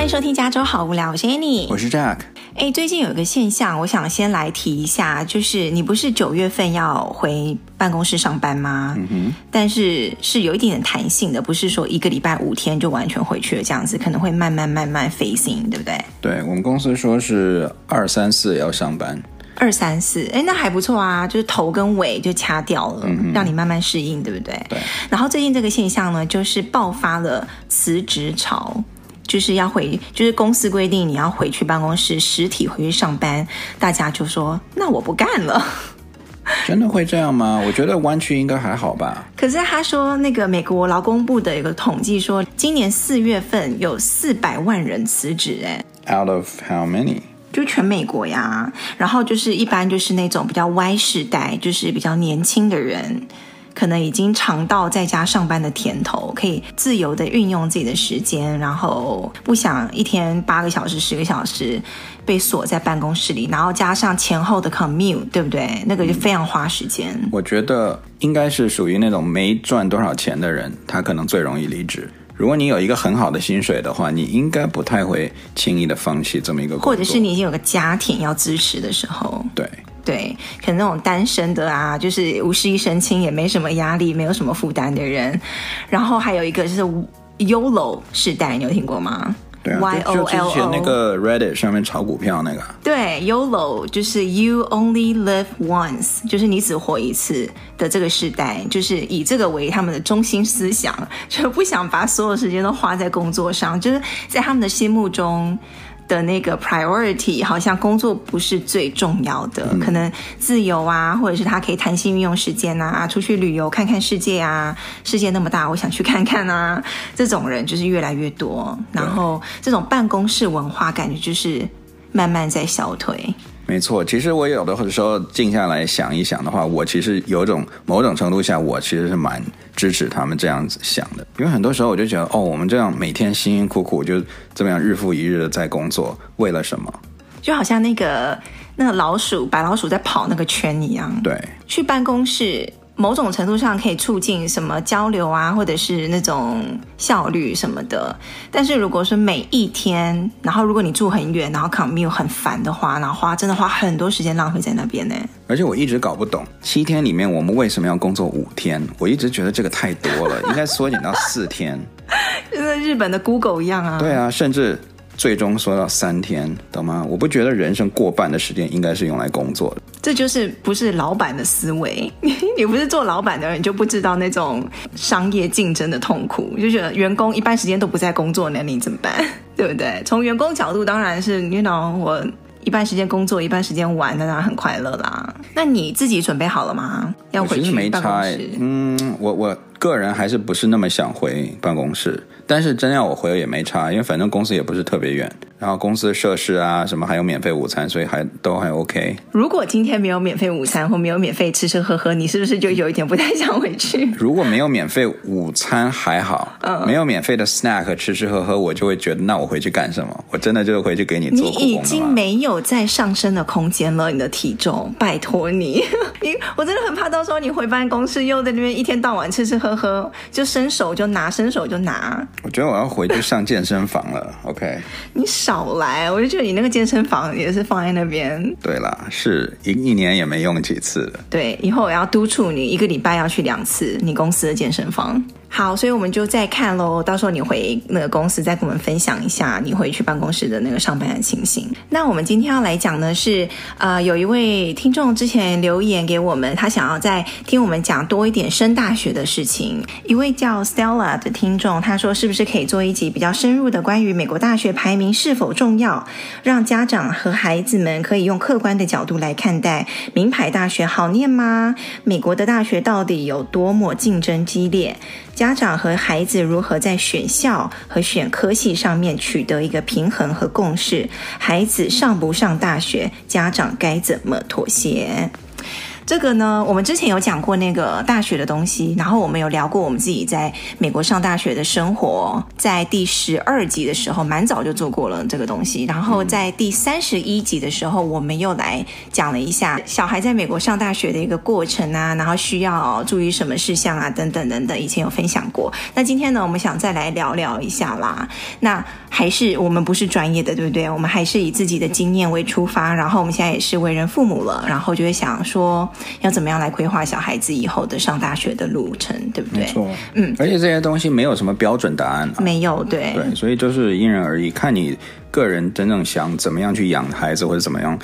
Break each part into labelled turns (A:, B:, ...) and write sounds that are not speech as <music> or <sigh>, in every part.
A: 欢迎收听《加州好无聊》，我是 Annie，
B: 我是 Jack。
A: 哎，最近有一个现象，我想先来提一下，就是你不是九月份要回办公室上班吗？嗯哼。但是是有一点点弹性的，不是说一个礼拜五天就完全回去了这样子，可能会慢慢慢慢 phasing，对不对？
B: 对，我们公司说是二三四要上班。
A: 二三四，哎，那还不错啊，就是头跟尾就掐掉了，嗯、让你慢慢适应，对不对？
B: 对。
A: 然后最近这个现象呢，就是爆发了辞职潮。就是要回，就是公司规定你要回去办公室实体回去上班，大家就说那我不干了。<laughs>
B: 真的会这样吗？我觉得湾区应该还好吧。
A: 可是他说那个美国劳工部的一个统计说，今年四月份有四百万人辞职，哎
B: ，Out of how many？
A: 就全美国呀。然后就是一般就是那种比较 Y 世代，就是比较年轻的人。可能已经尝到在家上班的甜头，可以自由的运用自己的时间，然后不想一天八个小时、十个小时被锁在办公室里，然后加上前后的 commute，对不对？那个就非常花时间。
B: 嗯，我觉得应该是属于那种没赚多少钱的人，他可能最容易离职。如果你有一个很好的薪水的话，你应该不太会轻易的放弃这么一个工作，
A: 或者是你已经有个家庭要支持的时候，
B: 对。
A: 对，可能那种单身的啊，就是无事一身轻，也没什么压力，没有什么负担的人。然后还有一个就是 YOLO 世代，你有听过吗？
B: 对啊，Y O L O。就之前那个 Reddit 上面炒股票那个。
A: 对，YOLO 就是 You Only Live Once，就是你只活一次的这个时代，就是以这个为他们的中心思想，就不想把所有时间都花在工作上，就是在他们的心目中。的那个 priority 好像工作不是最重要的，嗯，可能自由啊，或者是他可以弹性运用时间啊，出去旅游看看世界啊，世界那么大，我想去看看啊，这种人就是越来越多，然后这种办公室文化感觉就是慢慢在消退。
B: 没错，其实我有的时候静下来想一想的话，我其实有种某种程度下，我其实是蛮支持他们这样子想的。因为很多时候我就觉得，哦，我们这样每天辛辛苦苦就这么样日复一日的在工作，为了什么？
A: 就好像那个那个老鼠，白老鼠在跑那个圈一样。
B: 对，
A: 去办公室。某种程度上可以促进什么交流啊，或者是那种效率什么的。但是如果说每一天，然后如果你住很远，然后 commute 很烦的话，然后花真的花很多时间浪费在那边呢。
B: 而且我一直搞不懂，七天里面我们为什么要工作五天？我一直觉得这个太多了，应该缩减到四天。<laughs>
A: 就跟日本的 Google 一样啊。
B: 对啊，甚至。最终缩到三天，懂吗？我不觉得人生过半的时间应该是用来工作的。
A: 这就是不是老板的思维。<laughs> 你不是做老板的人，你就不知道那种商业竞争的痛苦。就觉得员工一半时间都不在工作，那你怎么办？<laughs> 对不对？从员工角度，当然是，you know，我一半时间工作，一半时间玩，那当然很快乐啦。那你自己准备好了吗？要回去办公室？
B: 嗯，我我个人还是不是那么想回办公室。但是真要我回了也没差，因为反正公司也不是特别远，然后公司设施啊什么还有免费午餐，所以还都还 OK。
A: 如果今天没有免费午餐或没有免费吃吃喝喝，你是不是就有一点不太想回去？<laughs>
B: 如果没有免费午餐还好，嗯，没有免费的 snack 吃吃喝喝，我就会觉得那我回去干什么？我真的就回去给你做。
A: 你已经没有再上升的空间了，你的体重，拜托你，<laughs> 你我真的很怕到时候你回办公室又在那边一天到晚吃吃喝呵呵，就伸手就拿，伸手就拿。
B: 我觉得我要回去上健身房了，OK？
A: 你少来，我就觉得你那个健身房也是放在那边。
B: 对啦，是一一年也没用几次。
A: 对，以后我要督促你一个礼拜要去两次你公司的健身房。好，所以我们就再看喽。到时候你回那个公司，再跟我们分享一下你回去办公室的那个上班的情形。那我们今天要来讲呢是，呃，有一位听众之前留言给我们，他想要再听我们讲多一点升大学的事情。一位叫 Stella 的听众，他说是不是可以做一集比较深入的关于美国大学排名是否重要，让家长和孩子们可以用客观的角度来看待名牌大学好念吗？美国的大学到底有多么竞争激烈？家长和孩子如何在选校和选科系上面取得一个平衡和共识？孩子上不上大学，家长该怎么妥协？这个呢，我们之前有讲过那个大学的东西，然后我们有聊过我们自己在美国上大学的生活，在第十二集的时候，蛮早就做过了这个东西。然后在第三十一集的时候，我们又来讲了一下小孩在美国上大学的一个过程啊，然后需要注意什么事项啊，等等等等，以前有分享过。那今天呢，我们想再来聊聊一下啦。那还是我们不是专业的，对不对？我们还是以自己的经验为出发，然后我们现在也是为人父母了，然后就会想说。要怎么样来规划小孩子以后的上大学的路程，对不对？
B: 没错，嗯，而且这些东西没有什么标准答案啊，
A: 没有，对，
B: 对，所以就是因人而异，看你个人真正想怎么样去养孩子，或者怎么样。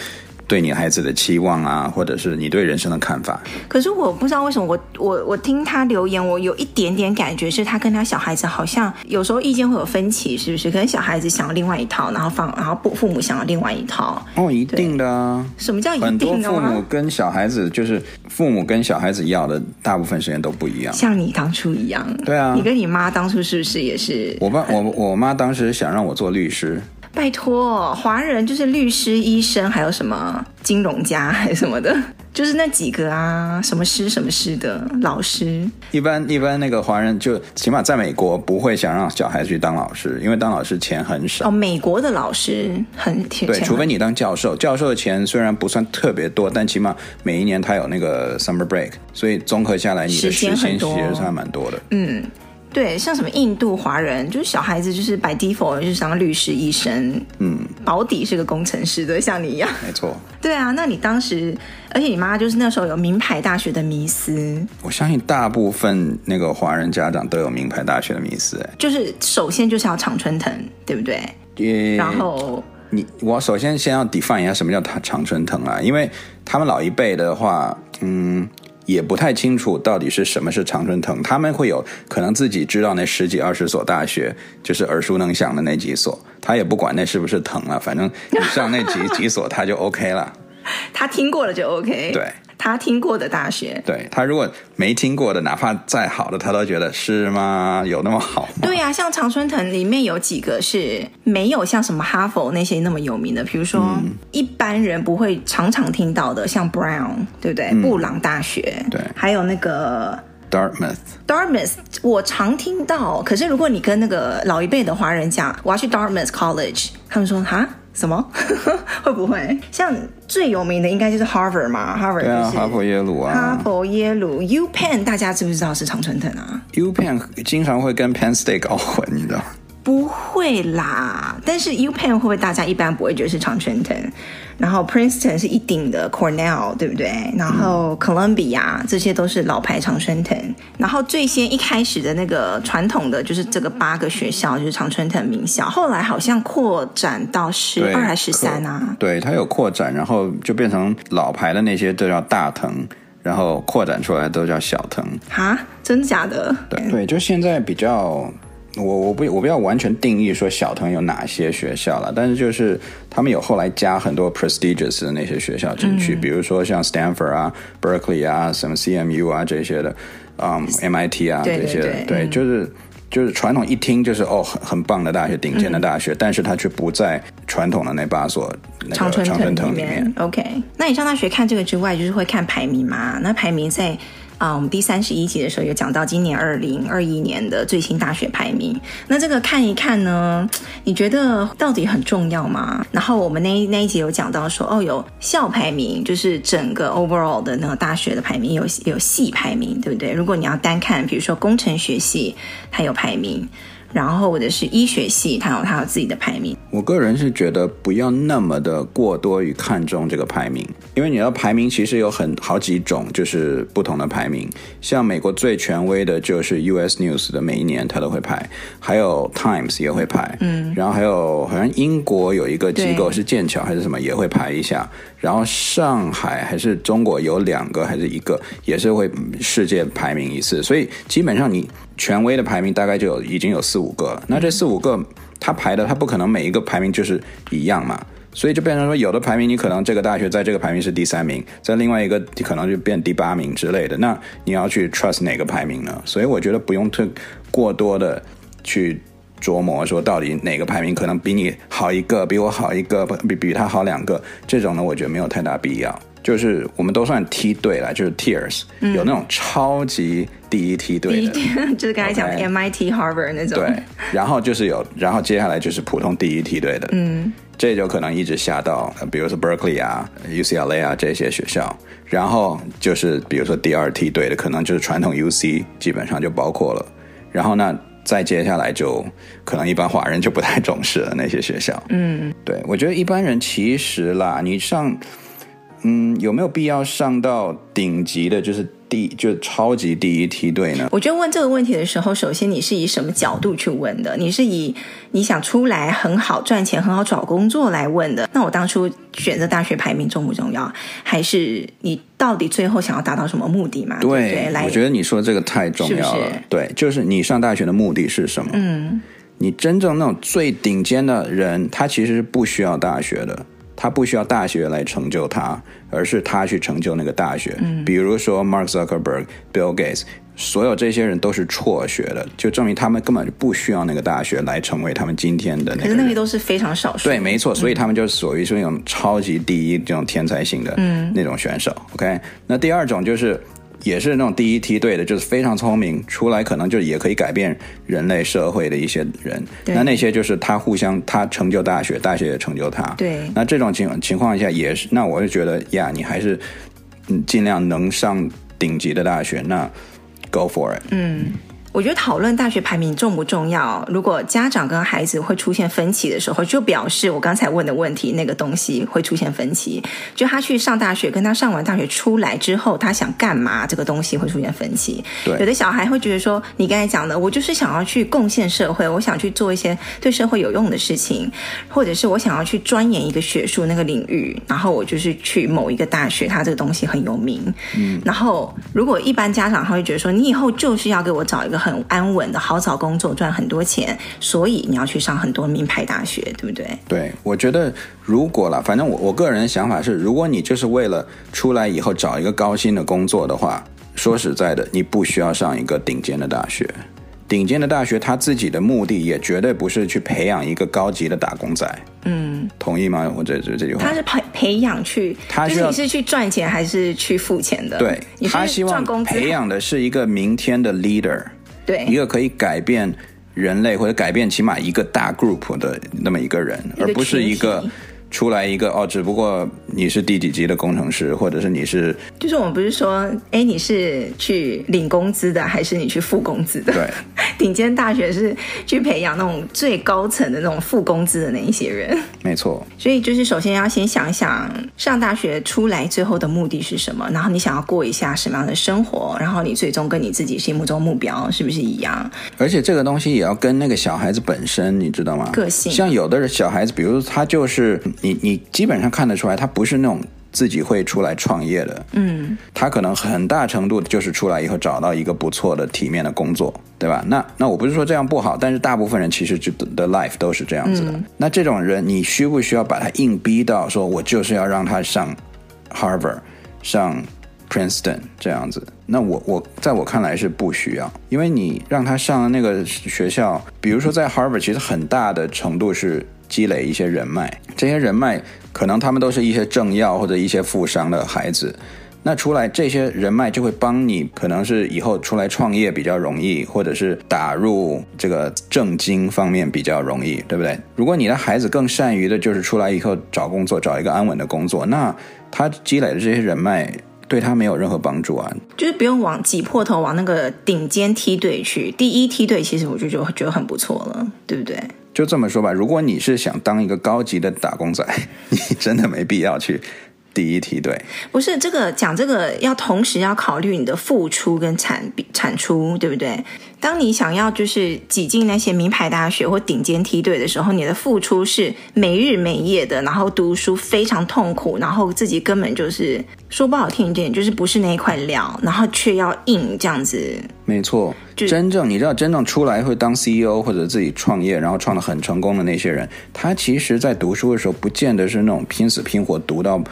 B: 对你孩子的期望啊，或者是你对人生的看法。
A: 可是我不知道为什么我，我我我听他留言，我有一点点感觉是他跟他小孩子好像有时候意见会有分歧，是不是？可能小孩子想要另外一套，然后放，然后父父母想要另外一套。
B: 哦，一定的啊。
A: 什么叫一定的？
B: 很多父母跟小孩子就是父母跟小孩子要的大部分时间都不一样。
A: 像你当初一样。
B: 对啊。
A: 你跟你妈当初是不是也是？
B: 我爸我我妈当时想让我做律师。
A: 拜托，华人就是律师、医生，还有什么金融家，还是什么的，就是那几个啊，什么师、什么师的老师。
B: 一般一般那个华人就起码在美国不会想让小孩去当老师，因为当老师钱很少。
A: 哦，美国的老师很钱。
B: 对，除非你当教授，教授的钱虽然不算特别多，但起码每一年他有那个 summer break，所以综合下来你的时间其实还蛮多的。
A: 嗯。对，像什么印度华人，就是小孩子就是 by default 就是当律师、医生，嗯，保底是个工程师的，像你一样。
B: 没错。
A: 对啊，那你当时，而且你妈就是那时候有名牌大学的迷思。
B: 我相信大部分那个华人家长都有名牌大学的迷思，哎，
A: 就是首先就是要常春藤，对不对？
B: 也
A: 然后
B: 你我首先先要 define 一下什么叫常常春藤啊，因为他们老一辈的话，嗯。也不太清楚到底是什么是常春藤，他们会有可能自己知道那十几二十所大学，就是耳熟能详的那几所，他也不管那是不是藤了，反正你上那几几所他就 OK 了，<laughs>
A: 他听过了就 OK，
B: 对。
A: 他听过的大学，
B: 对，他如果没听过的，哪怕再好的，他都觉得是吗？有那么好吗？
A: 对呀、啊，像常春藤里面有几个是没有像什么哈佛那些那么有名的，比如说、嗯、一般人不会常常听到的，像 Brown，对不对？嗯、布朗大学，
B: 对，
A: 还有那个
B: Dartmouth，Dartmouth，
A: 我常听到，可是如果你跟那个老一辈的华人讲，我要去 Dartmouth College，他们说哈。什么？<laughs> 会不会像最有名的应该就是 Harvard 嘛？Harvard
B: 对啊，哈佛耶鲁啊，
A: 哈佛耶鲁 U Penn，大家知不知道是常春藤啊
B: ？U Penn 经常会跟 Penn State 搞混，你知道？
A: 不会啦，但是 U Penn 会不会大家一般不会觉得是常春藤？然后 Princeton 是一顶的，Cornell 对不对？然后 Columbia、嗯、这些都是老牌常春藤。然后最先一开始的那个传统的就是这个八个学校就是常春藤名校，后来好像扩展到十二还是十三啊？
B: 对，它有扩展，然后就变成老牌的那些都叫大藤，然后扩展出来都叫小藤。
A: 哈，真的假的？
B: 对对，就现在比较。我我不我不要完全定义说小藤有哪些学校了，但是就是他们有后来加很多 prestigious 的那些学校进去，嗯、比如说像 Stanford 啊、Berkeley 啊、什么 CMU 啊这些的，嗯，MIT 啊这些的，对，就是就是传统一听就是哦很很棒的大学，顶尖的大学，嗯、但是它却不在传统的那八所那个常春藤里面。
A: OK，那你上大学看这个之外，就是会看排名吗？那排名在。啊，我们第三十一集的时候有讲到今年二零二一年的最新大学排名。那这个看一看呢，你觉得到底很重要吗？然后我们那一那一集有讲到说，哦，有校排名，就是整个 overall 的那个大学的排名，有有系排名，对不对？如果你要单看，比如说工程学系，它有排名。然后或者是医学系，它有它有自己的排名。
B: 我个人是觉得不要那么的过多于看重这个排名，因为你要排名其实有很好几种，就是不同的排名。像美国最权威的就是 US News 的，每一年它都会排，还有 Times 也会排，嗯，然后还有好像英国有一个机构是剑桥还是什么也会排一下，然后上海还是中国有两个还是一个也是会世界排名一次，所以基本上你。权威的排名大概就有已经有四五个了，那这四五个他排的，他不可能每一个排名就是一样嘛，所以就变成说，有的排名你可能这个大学在这个排名是第三名，在另外一个可能就变第八名之类的，那你要去 trust 哪个排名呢？所以我觉得不用特过多的去琢磨说到底哪个排名可能比你好一个，比我好一个，比比他好两个，这种呢，我觉得没有太大必要。就是我们都算梯队了，就是 tiers，、嗯、有那种超级第一梯队的，<laughs>
A: 就是刚才讲的 MIT、Harvard 那种。
B: 对，然后就是有，然后接下来就是普通第一梯队的，嗯，这就可能一直下到，比如说 Berkeley 啊、UCLA 啊这些学校，然后就是比如说第二梯队的，可能就是传统 UC，基本上就包括了，然后呢，再接下来就可能一般华人就不太重视了那些学校，嗯，对，我觉得一般人其实啦，你上。嗯，有没有必要上到顶级的，就是第就超级第一梯队呢？
A: 我觉得问这个问题的时候，首先你是以什么角度去问的？你是以你想出来很好赚钱、很好找工作来问的？那我当初选择大学排名重不重要？还是你到底最后想要达到什么目的嘛？对，对，对，
B: 我觉得你说这个太重要了。是是对，就是你上大学的目的是什么？嗯，你真正那种最顶尖的人，他其实是不需要大学的。他不需要大学来成就他，而是他去成就那个大学。嗯，比如说 Mark Zuckerberg、Bill Gates，所有这些人都是辍学的，就证明他们根本就不需要那个大学来成为他们今天的那个。可
A: 是那些都是非常少数。
B: 对，没错，所以他们就属于是那种超级第一这种天才型的那种选手。嗯，OK，那第二种就是。也是那种第一梯队的，就是非常聪明，出来可能就也可以改变人类社会的一些人。那那些就是他互相，他成就大学，大学也成就他。
A: 对。
B: 那这种情情况下也是，那我就觉得呀，你还是嗯尽量能上顶级的大学，那 go for it。
A: 嗯。我觉得讨论大学排名重不重要？如果家长跟孩子会出现分歧的时候，就表示我刚才问的问题那个东西会出现分歧。就他去上大学，跟他上完大学出来之后，他想干嘛？这个东西会出现分歧。
B: 对，
A: 有的小孩会觉得说，你刚才讲的，我就是想要去贡献社会，我想去做一些对社会有用的事情，或者是我想要去钻研一个学术那个领域，然后我就是去某一个大学，他这个东西很有名。嗯，然后如果一般家长他会觉得说，你以后就是要给我找一个。很安稳的好找工作，赚很多钱，所以你要去上很多名牌大学，对不对？
B: 对，我觉得如果啦，反正我我个人的想法是，如果你就是为了出来以后找一个高薪的工作的话，说实在的，你不需要上一个顶尖的大学。顶尖的大学，他自己的目的也绝对不是去培养一个高级的打工仔。嗯，同意吗？我这这这句话，
A: 他是培培养去，他就是你是去赚钱还是去付钱的？
B: 对，他希望培养的是一个明天的 leader。
A: 对，
B: 一个可以改变人类或者改变起码一个大 group 的那么一个人，而不是一个。出来一个哦，只不过你是第几级的工程师，或者是你是，
A: 就是我们不是说，哎，你是去领工资的，还是你去付工资的？
B: 对，<laughs>
A: 顶尖大学是去培养那种最高层的那种付工资的那一些人。
B: 没错。
A: 所以就是首先要先想想，上大学出来最后的目的是什么，然后你想要过一下什么样的生活，然后你最终跟你自己心目中目标是不是一样？
B: 而且这个东西也要跟那个小孩子本身，你知道吗？
A: 个性。
B: 像有的人小孩子，比如他就是。你你基本上看得出来，他不是那种自己会出来创业的，嗯，他可能很大程度就是出来以后找到一个不错的体面的工作，对吧？那那我不是说这样不好，但是大部分人其实就的 life 都是这样子的。嗯。那这种人，你需不需要把他硬逼到说，我就是要让他上 Harvard、上 Princeton 这样子？那我我在我看来是不需要，因为你让他上那个学校，比如说在 Harvard，其实很大的程度是。积累一些人脉，这些人脉可能他们都是一些政要或者一些富商的孩子，那出来这些人脉就会帮你，可能是以后出来创业比较容易，或者是打入这个政经方面比较容易，对不对？如果你的孩子更善于的就是出来以后找工作，找一个安稳的工作，那他积累的这些人脉对他没有任何帮助啊，
A: 就是不用往挤破头往那个顶尖梯队去，第一梯队其实我就觉得觉得很不错了，对不对？
B: 就这么说吧，如果你是想当一个高级的打工仔，<laughs> 你真的没必要去第一梯队。
A: 不是这个讲这个要同时要考虑你的付出跟产产出，对不对？当你想要就是挤进那些名牌大学或顶尖梯队的时候，你的付出是没日没夜的，然后读书非常痛苦，然后自己根本就是说不好听一点，就是不是那一块料，然后却要硬这样子。
B: 没错，真正你知道，真正出来会当 CEO 或者自己创业，然后创得很成功的那些人，他其实在读书的时候，不见得是那种拼死拼活读到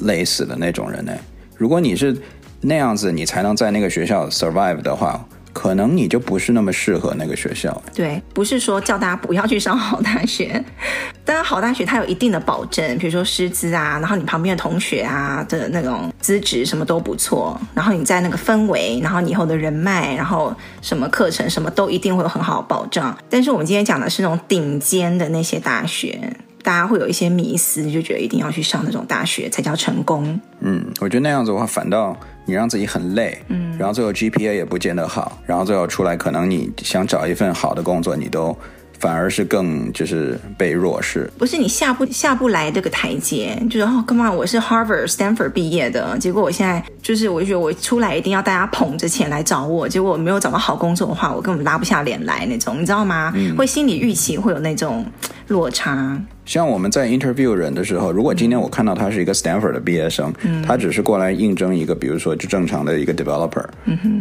B: 累死的那种人呢。如果你是那样子，你才能在那个学校 survive 的话。可能你就不是那么适合那个学校。
A: 对，不是说叫大家不要去上好大学，<laughs> 当然好大学它有一定的保证，比如说师资啊，然后你旁边的同学啊的那种资质什么都不错，然后你在那个氛围，然后你以后的人脉，然后什么课程什么都一定会有很好的保障。但是我们今天讲的是那种顶尖的那些大学。大家会有一些迷思，就觉得一定要去上那种大学才叫成功。
B: 嗯，我觉得那样子的话，反倒你让自己很累。嗯，然后最后 GPA 也不见得好，然后最后出来，可能你想找一份好的工作，你都。反而是更就是被弱势，
A: 不是你下不下不来这个台阶，就是哦，Come on，我是 Harvard、Stanford 毕业的，结果我现在就是，我就觉得我出来一定要大家捧着钱来找我，结果我没有找到好工作的话，我根本拉不下脸来那种，你知道吗？嗯、会心理预期会有那种落差。
B: 像我们在 interview 人的时候，如果今天我看到他是一个 Stanford 的毕业生，嗯、他只是过来应征一个，比如说就正常的一个 developer，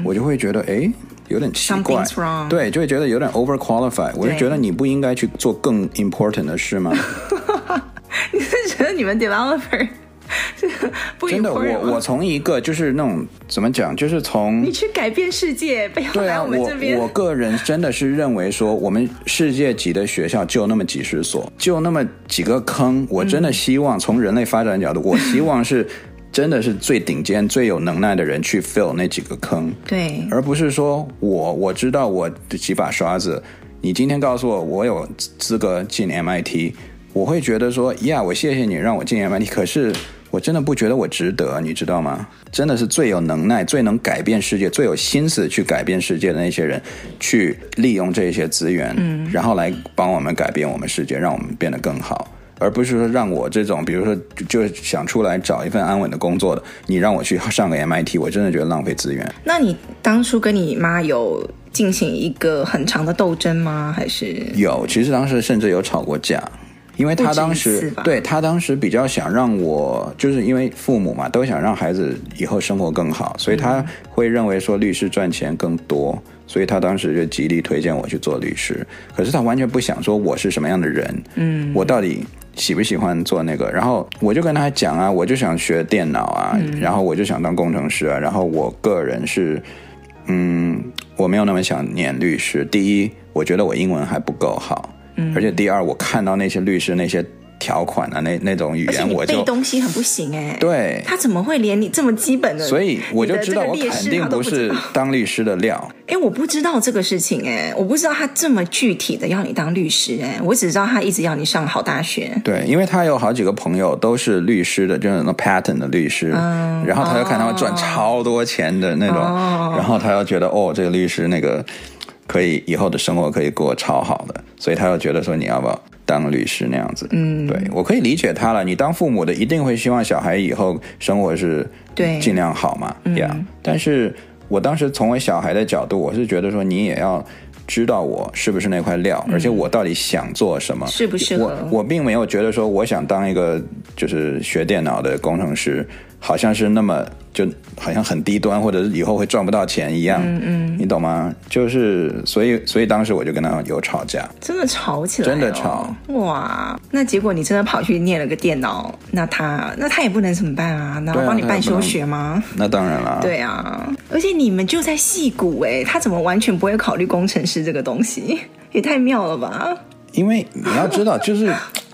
B: 我就会觉得哎。有点奇怪，对，就会觉得有点 overqualified。我就觉得你不应该去做更 important 的事吗？<laughs>
A: 你是觉得你们 developer <laughs> 不
B: 真的？我我从一个就是那种怎么讲，就是从
A: 你去改变世界，不要来我们这边。
B: 对啊，我我个人真的是认为说，我们世界级的学校就那么几十所，就那么几个坑。我真的希望从人类发展角度，我希望是。真的是最顶尖、最有能耐的人去 fill 那几个坑，
A: 对，
B: 而不是说我我知道我的几把刷子，你今天告诉我我有资格进 MIT，我会觉得说呀，我谢谢你让我进 MIT，可是我真的不觉得我值得，你知道吗？真的是最有能耐、最能改变世界、最有心思去改变世界的那些人，去利用这些资源，嗯，然后来帮我们改变我们世界，让我们变得更好。而不是说让我这种，比如说就想出来找一份安稳的工作的，你让我去上个 MIT，我真的觉得浪费资源。
A: 那你当初跟你妈有进行一个很长的斗争吗？还是
B: 有？其实当时甚至有吵过架，因为他当时对他当时比较想让我，就是因为父母嘛，都想让孩子以后生活更好，所以他会认为说律师赚钱更多，所以他当时就极力推荐我去做律师。可是他完全不想说我是什么样的人，嗯，我到底。喜不喜欢做那个？然后我就跟他讲啊，我就想学电脑啊，嗯、然后我就想当工程师啊。然后我个人是，嗯，我没有那么想念律师。第一，我觉得我英文还不够好，嗯、而且第二，我看到那些律师那些。条款啊，那那种语言我就
A: 背东西很不行哎。
B: 对，
A: 他怎么会连你这么基本的？
B: 所以我就知道我肯定不是当律师的料。
A: 哎，我不知道这个事情哎，我不知道他这么具体的要你当律师哎，我只知道他一直要你上好大学。
B: 对，因为他有好几个朋友都是律师的，就是那 patent 的律师，嗯，然后他就看他们赚超多钱的那种，哦，然后他又觉得哦，这个律师那个可以以后的生活可以过超好的，所以他又觉得说你要不要？当律师那样子，嗯，对，我可以理解他了。你当父母的一定会希望小孩以后生活是对尽量好嘛，对呀。Yeah, 但是我当时从我小孩的角度，我是觉得说你也要知道我是不是那块料，嗯、而且我到底想做什么，
A: 是不是？
B: 我我并没有觉得说我想当一个就是学电脑的工程师，好像是那么。就好像很低端，或者是以后会赚不到钱一样，嗯嗯，你懂吗？就是所以，所以当时我就跟他有吵架，
A: 真的吵起来，
B: 真的吵，
A: 哇！那结果你真的跑去念了个电脑，那他那他也不能怎么办啊？那我帮你办休学吗？
B: 那当然了，
A: 对啊，而且你们就在戏骨哎，他怎么完全不会考虑工程师这个东西？<laughs> 也太妙了吧！
B: 因为你要知道，就是。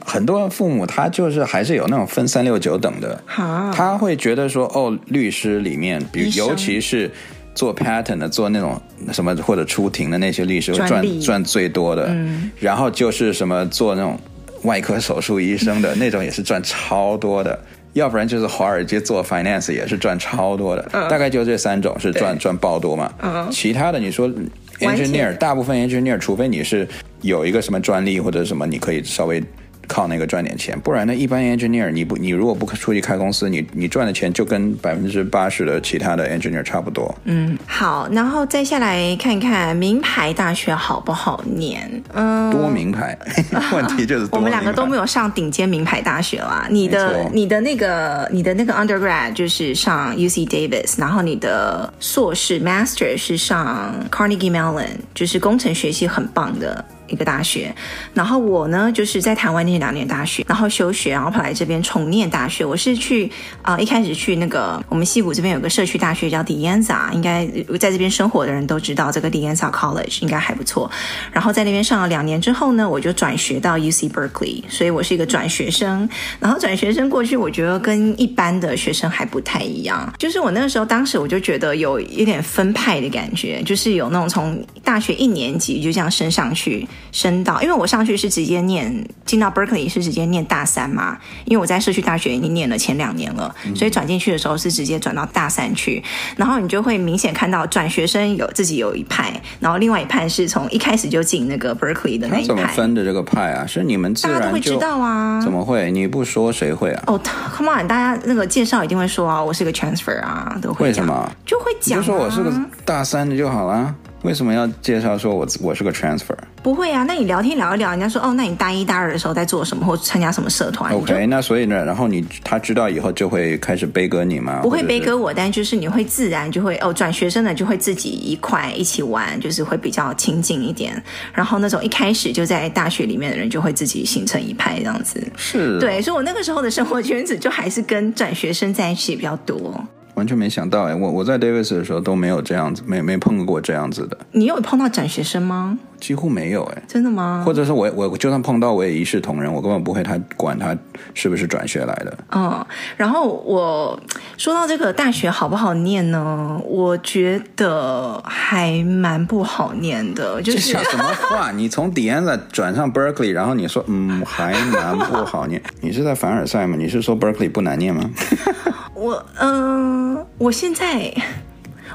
B: 很多父母他就是还是有那种分三六九等的，他会觉得说哦，律师里面，比如尤其是做 patent 的，做那种什么或者出庭的那些律师会赚赚最多的，嗯，然后就是什么做那种外科手术医生的 <laughs> 那种也是赚超多的，要不然就是华尔街做 finance 也是赚超多的，大概就这三种是赚赚爆多嘛，嗯其他的你说 engineer 大部分 engineer 除非你是有一个什么专利或者什么，你可以稍微。靠那个赚点钱，不然呢？一般 engineer 你不你如果不出去开公司，你你赚的钱就跟百分之八十的其他的 engineer 差不多。
A: 嗯，好，然后再下来看看名牌大学好不好念？嗯，
B: 多名牌，<laughs> 问题就是。
A: 我们两个都没有上顶尖名牌大学啦。你的你的那个你的那个 undergrad 就是上 UC Davis，然后你的硕士 master 是上 Carnegie Mellon，就是工程学系很棒的。一个大学。然后我呢，就是在台湾念两年大学，然后休学，然后跑来这边重念大学。我是去啊、一开始去那个我们溪谷这边有个社区大学叫 Dianza，应该在这边生活的人都知道这个 Dianza College 应该还不错。然后在那边上了两年之后呢，我就转学到 UC Berkeley，所以我是一个转学生。然后转学生过去，我觉得跟一般的学生还不太一样，就是我那个时候当时我就觉得有一点分派的感觉，就是有那种从大学一年级就这样升上去，升到，因为我上去是直接念进到 Berkeley 是直接念大三嘛，因为我在社区大学已经念了前两年了，所以转进去的时候是直接转到大三去，然后你就会明显看到转学生有自己有一派，然后另外一派是从一开始就进那个 Berkeley 的那一派。
B: 怎么分的这个派啊？是你们自然就
A: 大家都会知道啊？
B: 怎么会？你不说谁会啊？
A: 哦、oh,，Come on，大家那个介绍一定会说啊，我是个 transfer 啊，都会什么？就会讲、啊。
B: 就说我是个大三的就好了。为什么要介绍说我我是个 transfer？
A: 不会啊，那你聊天聊一聊，人家说哦，那你大一大二的时候在做什么，或参加什么社团
B: ？OK，那所以呢，然后你他知道以后就会开始背歌你吗？
A: 不会背歌我，但就是你会自然就会哦，转学生的就会自己一块一起玩，就是会比较亲近一点。然后那种一开始就在大学里面的人就会自己形成一派这样子。
B: 是，
A: 对，所以我那个时候的生活圈子就还是跟转学生在一起比较多。
B: 完全没想到哎，我我在 Davis 的时候都没有这样子，没没碰过这样子的。
A: 你有碰到转学生吗？
B: 几乎没有哎，
A: 真的吗？
B: 或者是我我就算碰到，我也一视同仁，我根本不会他管他是不是转学来的。
A: 嗯，然后我说到这个大学好不好念呢？我觉得还蛮不好念的。就是
B: 这什么话？<laughs> 你从 De Anza 转上 Berkeley，然后你说嗯还蛮不好念。<laughs> 你是在凡尔赛吗？你是说 Berkeley 不难念吗？<laughs>
A: 我嗯、呃，我现在。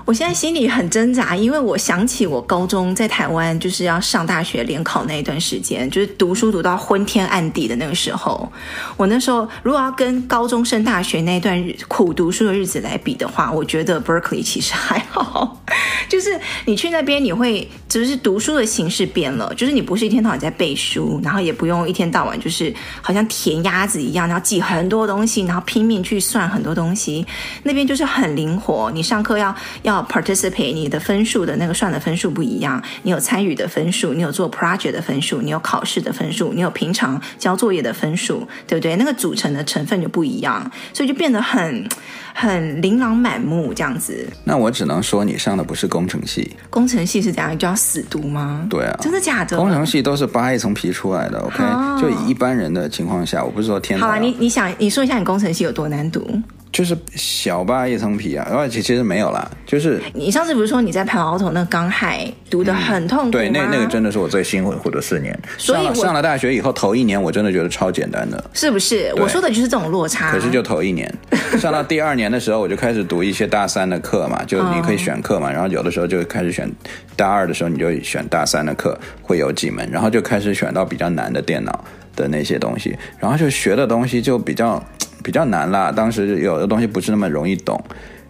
A: 我现在心里很挣扎，因为我想起我高中在台湾就是要上大学联考那一段时间，就是读书读到昏天暗地的那个时候。我那时候如果要跟高中升大学那段日苦读书的日子来比的话，我觉得 Berkeley 其实还好。就是你去那边，你会只是读书的形式变了，就是你不是一天到晚在背书，然后也不用一天到晚就是好像填鸭子一样，然后记很多东西，然后拼命去算很多东西。那边就是很灵活，你上课要要。要 participate，你的分数的那个算的分数不一样，你有参与的分数，你有做 project 的分数，你有考试的分数，你有平常交作业的分数，对不对？那个组成的成分就不一样，所以就变得很很琳琅满目这样子。
B: 那我只能说，你上的不是工程系。
A: 工程系是怎样？就要死读吗？
B: 对啊，
A: 真的假的？
B: 工程系都是扒一层皮出来的。OK，哦，就以一般人的情况下，我不是说天。
A: 好啊，你你想你说一下，你工程系有多难读？
B: 就是小扒一层皮啊，而且其实没有啦，就是
A: 你上次不是说你在 Palo Alto 那个钢海读的很痛苦吗？
B: 对，那那个真的是我最辛苦的四年。所以上了，上了大学以后头一年，我真的觉得超简单的。
A: 是不是？我说的就是这种落差。
B: 可是就头一年，上到第二年的时候，我就开始读一些大三的课嘛，就你可以选课嘛，然后有的时候就开始选大二的时候你就选大三的课，会有几门，然后就开始选到比较难的电脑的那些东西，然后就学的东西就比较。<tsk> 比较难啦，当时有的东西不是那么容易懂，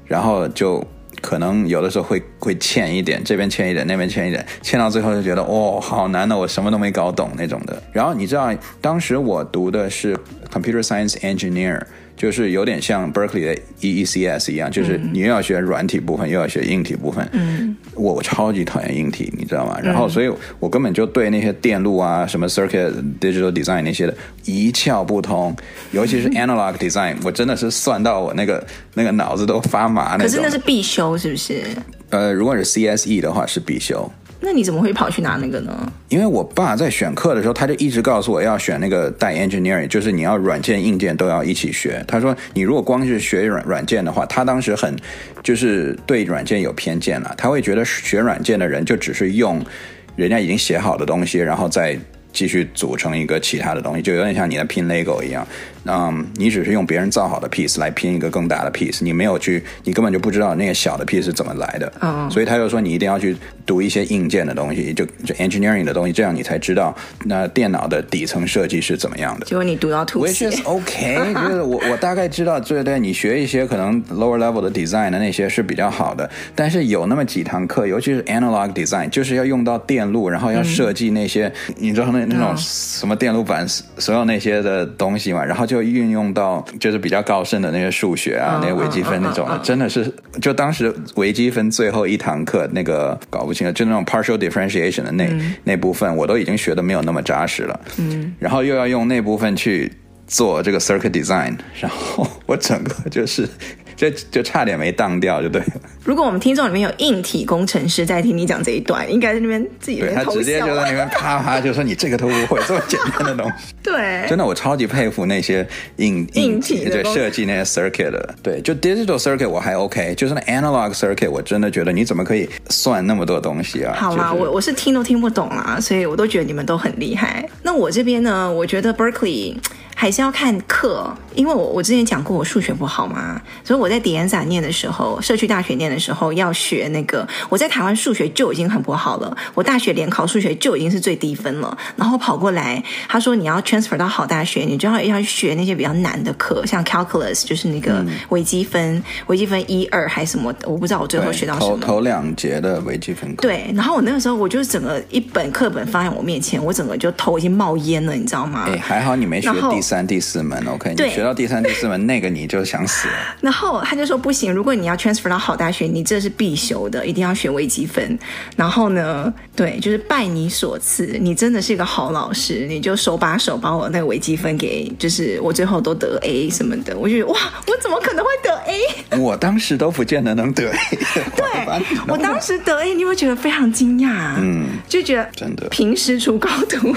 B: 然后就可能有的时候会会欠一点，这边欠一点，那边欠一点，欠到最后就觉得哦，好难的，我什么都没搞懂那种的。然后你知道，当时我读的是 Computer Science Engineer。就是有点像 Berkeley 的 EECS 一样，就是你又要学软体部分，又要学硬体部分。嗯，我超级讨厌硬体，你知道吗？然后，所以我根本就对那些电路啊、什么 Circuit Digital Design 那些的一窍不通，尤其是 Analog Design，我真的是算到我那个那个脑子都发麻那种。
A: 可是那是必修，是不是？
B: 呃，如果是 CSE 的话，是必修。
A: 那你怎么会跑去拿那个呢？
B: 因为我爸在选课的时候，他就一直告诉我要选那个带 engineering，就是你要软件硬件都要一起学。他说你如果光是学软软件的话，他当时很就是对软件有偏见了，他会觉得学软件的人就只是用人家已经写好的东西，然后再继续组成一个其他的东西，就有点像你在拼 Lego 一样。嗯，你只是用别人造好的 piece 来拼一个更大的 piece，你没有去，你根本就不知道那个小的 piece 是怎么来的。嗯，所以他就说你一定要去读一些硬件的东西，就就 engineering 的东西，这样你才知道那电脑的底层设计是怎么样的。
A: 结果你读到吐血。
B: Which is OK，就是我 <laughs> 我大概知道，对对，你学一些可能 lower level 的 design 的那些是比较好的，但是有那么几堂课，尤其是 analog design，就是要用到电路，然后要设计那些，嗯、你知道那那种什么电路板，所有那些的东西嘛，然后。就运用到就是比较高深的那些数学啊，那些微积分那种的，真的是就当时微积分最后一堂课那个搞不清了，就那种 partial differentiation 的那、嗯、那部分，我都已经学的没有那么扎实了。嗯，然后又要用那部分去做这个 circuit design，然后我整个就是。就就差点没当掉，就对了。
A: 如果我们听众里面有硬体工程师在听你讲这一段，应该在那边自己对。
B: 他直接就在那边啪啪就说：“你这个都不会，这么简单的东西。<laughs> ”
A: 对，
B: 真的我超级佩服那些硬
A: 硬体
B: 对设计那些 circuit 的。对，就 digital circuit 我还 OK，就是那 analog circuit 我真的觉得你怎么可以算那么多东西啊？
A: 好啦，就是、我我是听都听不懂啦，所以我都觉得你们都很厉害。那我这边呢，我觉得 Berkeley。还是要看课，因为我我之前讲过我数学不好嘛，所以我在迪安萨念的时候，社区大学念的时候要学那个，我在台湾数学就已经很不好了，我大学联考数学就已经是最低分了，然后跑过来，他说你要 transfer 到好大学，你就要要学那些比较难的课，像 calculus 就是那个微积分，嗯、微积分一二还是什么，我不知道我最后学到什么。头
B: 头两节的微积分课。
A: 对，然后我那个时候我就整个一本课本放在我面前，我整个就头已经冒烟了，你知道吗？
B: 哎，还好你没学第三。三第四门，OK，你学到第三、第四门，那个你就想死了。<laughs>
A: 然后他就说不行，如果你要 transfer 到好大学，你这是必修的，一定要学微积分。然后呢，对，就是拜你所赐，你真的是一个好老师，你就手把手把我那个微积分给，就是我最后都得 A 什么的。我就觉得哇，我怎么可能会得 A？<laughs>
B: 我当时都不见得能得 A。<laughs>
A: 对，我当时得 A，你会觉得非常惊讶，嗯，就觉得
B: 真的
A: 平时出高徒。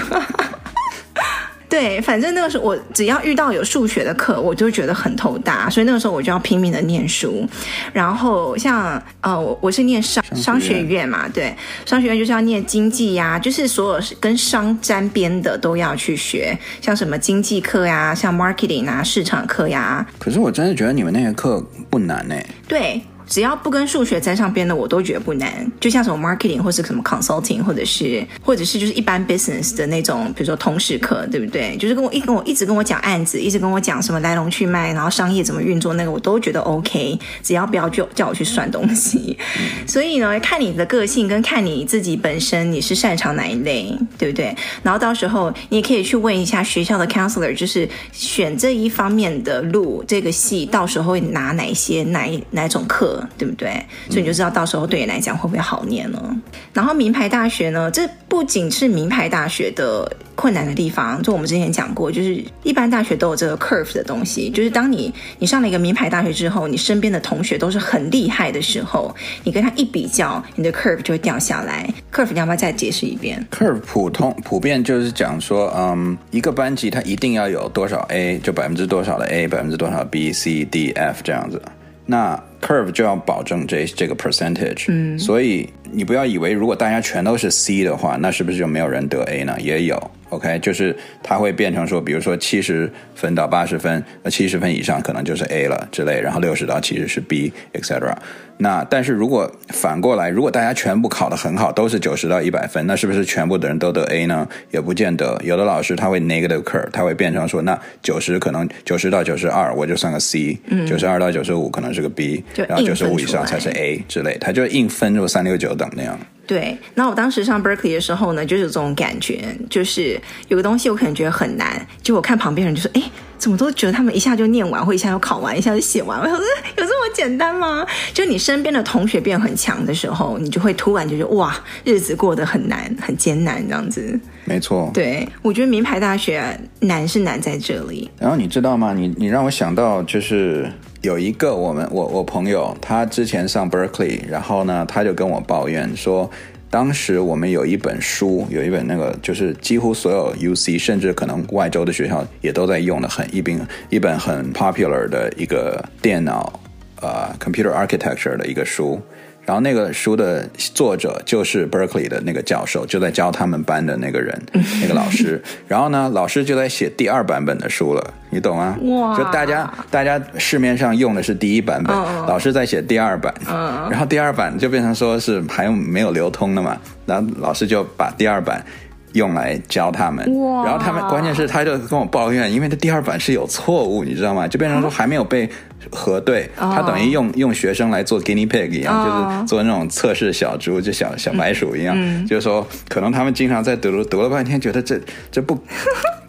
A: 对，反正那个时候我只要遇到有数学的课，我就觉得很头大，所以那个时候我就要拼命的念书。然后像呃，我我是念商商学院嘛，对，商学院就是要念经济呀，就是所有跟商沾边的都要去学，像什么经济课呀，像 marketing 啊，市场课呀。
B: 可是我真的觉得你们那些课不难呢。
A: 对。只要不跟数学沾上边的，我都觉得不难。就像什么 marketing 或是什么 consulting，或者是或者是就是一般 business 的那种，比如说通识课，对不对？就是跟我一跟我一直跟我讲案子，一直跟我讲什么来龙去脉，然后商业怎么运作，那个我都觉得 OK。只要不要就叫我去算东西。所以呢，看你的个性跟看你自己本身你是擅长哪一类，对不对？然后到时候你也可以去问一下学校的 counselor，就是选这一方面的路，这个系到时候会拿哪些哪哪种课。对不对？所以你就知道到时候对你来讲会不会好念了。嗯、然后名牌大学呢，这不仅是名牌大学的困难的地方，就我们之前讲过，就是一般大学都有这个 curve 的东西。就是当你你上了一个名牌大学之后，你身边的同学都是很厉害的时候，你跟他一比较，你的 curve 就会掉下来。curve 你要不要再解释一遍
B: ？curve 普通普遍就是讲说，嗯，一个班级它一定要有多少 A，就百分之多少的 A，百分之多少 B、C、D、F 这样子。那 curve 就要保证这这个 percentage，嗯，所以你不要以为如果大家全都是 C 的话，那是不是就没有人得 A 呢？也有，OK，就是它会变成说，比如说七十分到八十分，呃七十分以上可能就是 A 了之类，然后六十到七十是 B，etc。那但是如果反过来，如果大家全部考得很好，都是九十到一百分，那是不是全部的人都得 A 呢？也不见得。有的老师他会 negative curve，他会变成说，那九十可能九十到九十二我就算个 C，九十二到九十五可能是个 B，然后九十五以上才是 A 之类，他就硬分出三六九等那样。
A: 对，那我当时上 Berkeley 的时候呢，就是有这种感觉，就是有个东西我可能觉得很难，就我看旁边人就说，哎。怎么都觉得他们一下就念完，或一下就考完，一下就写完。我说有这么简单吗？就你身边的同学变很强的时候，你就会突然就觉得哇，日子过得很难，很艰难这样子。
B: 没错，
A: 对，我觉得名牌大学难是难在这里。
B: 然后你知道吗？你你让我想到就是有一个我们我我朋友，他之前上 Berkeley，然后呢，他就跟我抱怨说。当时我们有一本书，有一本那个，就是几乎所有 UC，甚至可能外州的学校也都在用的，很一本一本很 popular 的一个电脑，呃，computer architecture 的一个书。然后那个书的作者就是 Berkeley 的那个教授，就在教他们班的那个人，<laughs> 那个老师。然后呢，老师就在写第二版本的书了，你懂吗？哇！就大家大家市面上用的是第一版本，哦、老师在写第二版，哦、然后第二版就变成说是还没有流通的嘛，然后老师就把第二版。用来教他们，然后他们关键是他就跟我抱怨，因为他第二版是有错误，你知道吗？就变成说还没有被核对，他等于用用学生来做 guinea pig 一样，就是做那种测试小猪，就小小白鼠一样，就是说可能他们经常在读读了半天，觉得这这不不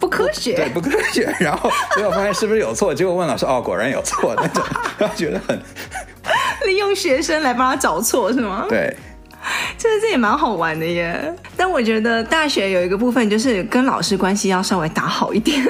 B: <laughs>
A: 不科学，
B: 对，不科学。然后结果发现是不是有错，结果问老师，哦，果然有错那种，<laughs> 然后觉得很
A: 利用学生来帮他找错是吗？
B: 对。<laughs>
A: 这这也蛮好玩的耶，但我觉得大学有一个部分就是跟老师关系要稍微打好一点，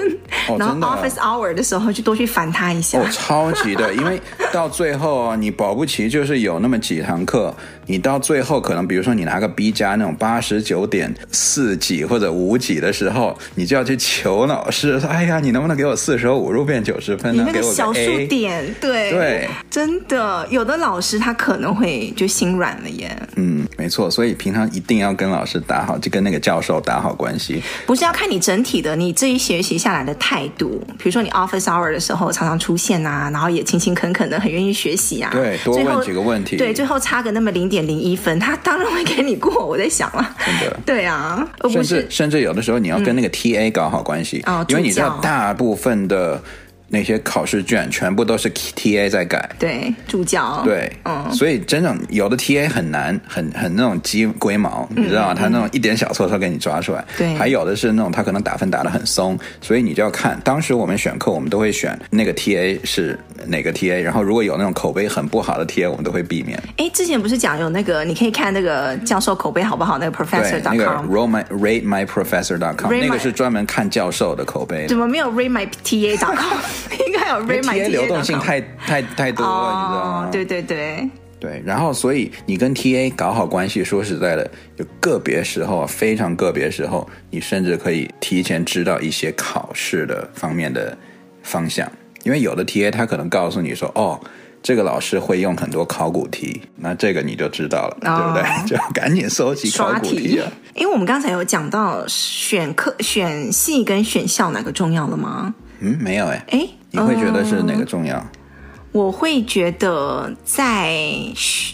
B: 哦、<laughs>
A: 然后 office hour 的时候就多去烦他一下。
B: 哦，超级的，因为到最后啊，你保不齐就是有那么几堂课，你到最后可能比如说你拿个 B 加那种八十九点四几或者五几的时候，你就要去求老师说，哎呀，你能不能给我四舍五入变九十分呢？
A: 你那个小数点，对
B: 对，
A: 真的有的老师他可能会就心软了耶。
B: 嗯，没错。所以平常一定要跟老师打好，就跟那个教授打好关系。
A: 不是要看你整体的，你这一学习下来的态度。比如说你 office hour 的时候常常出现啊，然后也勤勤恳恳的，很愿意学习啊。
B: 对，多问几个问题。
A: 对，最后差个那么零点零一分，他当然会给你过。我在想了，
B: 真的。
A: 对啊，
B: 甚至甚至有的时候你要跟那个 TA 搞好关系，嗯、因为你知道大部分的。那些考试卷全部都是 TA 在改，
A: 对，助教，
B: 对，嗯，所以真正有的 TA 很难，很很那种鸡龟毛，嗯、你知道吗？他那种一点小错都给你抓出来，
A: 对，
B: 还有的是那种他可能打分打得很松，所以你就要看。当时我们选课，我们都会选那个 TA 是哪个 TA，然后如果有那种口碑很不好的 TA，我们都会避免。
A: 哎，之前不是讲有那个，你可以看那个教授口碑好不好，那个 professor.com，
B: 那个 rate my rate my professor.com，那个是专门看教授的口碑的。
A: 怎么没有 rate my TA.com？应该有 rate。
B: TA 流动性太太太多了，哦、你知道吗？
A: 对对对
B: 对，然后所以你跟 TA 搞好关系，说实在的，有个别时候，非常个别时候，你甚至可以提前知道一些考试的方面的方向，因为有的 TA 他可能告诉你说，哦，这个老师会用很多考古题，那这个你就知道了，哦、对不对？<laughs> 就要赶紧搜集考古题啊！
A: 因为我们刚才有讲到选课、选系跟选校哪个重要了吗？
B: 嗯，没有哎，哎。你会觉得是哪个重要？
A: 嗯，我会觉得在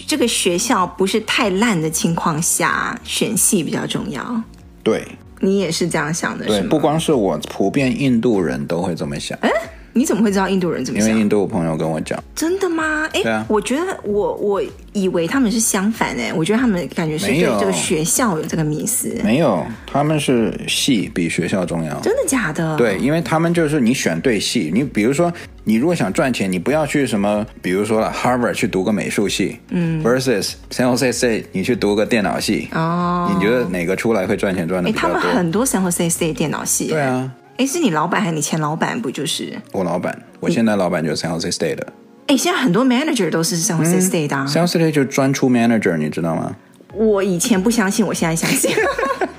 A: 这个学校不是太烂的情况下，选系比较重要。
B: 对，
A: 你也是这样想的，是吗？
B: 对，不光是我，普遍印度人都会这么想。诶
A: 你怎么会知道印度人怎么想？
B: 因为印度朋友跟我讲。
A: 真的吗？哎，啊、我觉得我我以为他们是相反哎，我觉得他们感觉是对这个学校有这个迷思。
B: 没有，他们是系比学校重要。
A: 真的假的？
B: 对，因为他们就是你选对系，你比如说你如果想赚钱，你不要去什么，比如说了 Harvard 去读个美术系，嗯，versus San Jose State 你去读个电脑系，哦，你觉得哪个出来会赚钱赚的比较多？
A: 他们很多 San Jose State 电脑系。
B: 对啊。
A: 哎，是你老板还是你前老板？不就是
B: 我老板？我现在老板就是 San Jose State 的。
A: 哎，现在很多 manager 都是 San Jose State 的啊。
B: San Jose State 就专出 manager，你知道吗？
A: 我以前不相信，我现在相信。<laughs>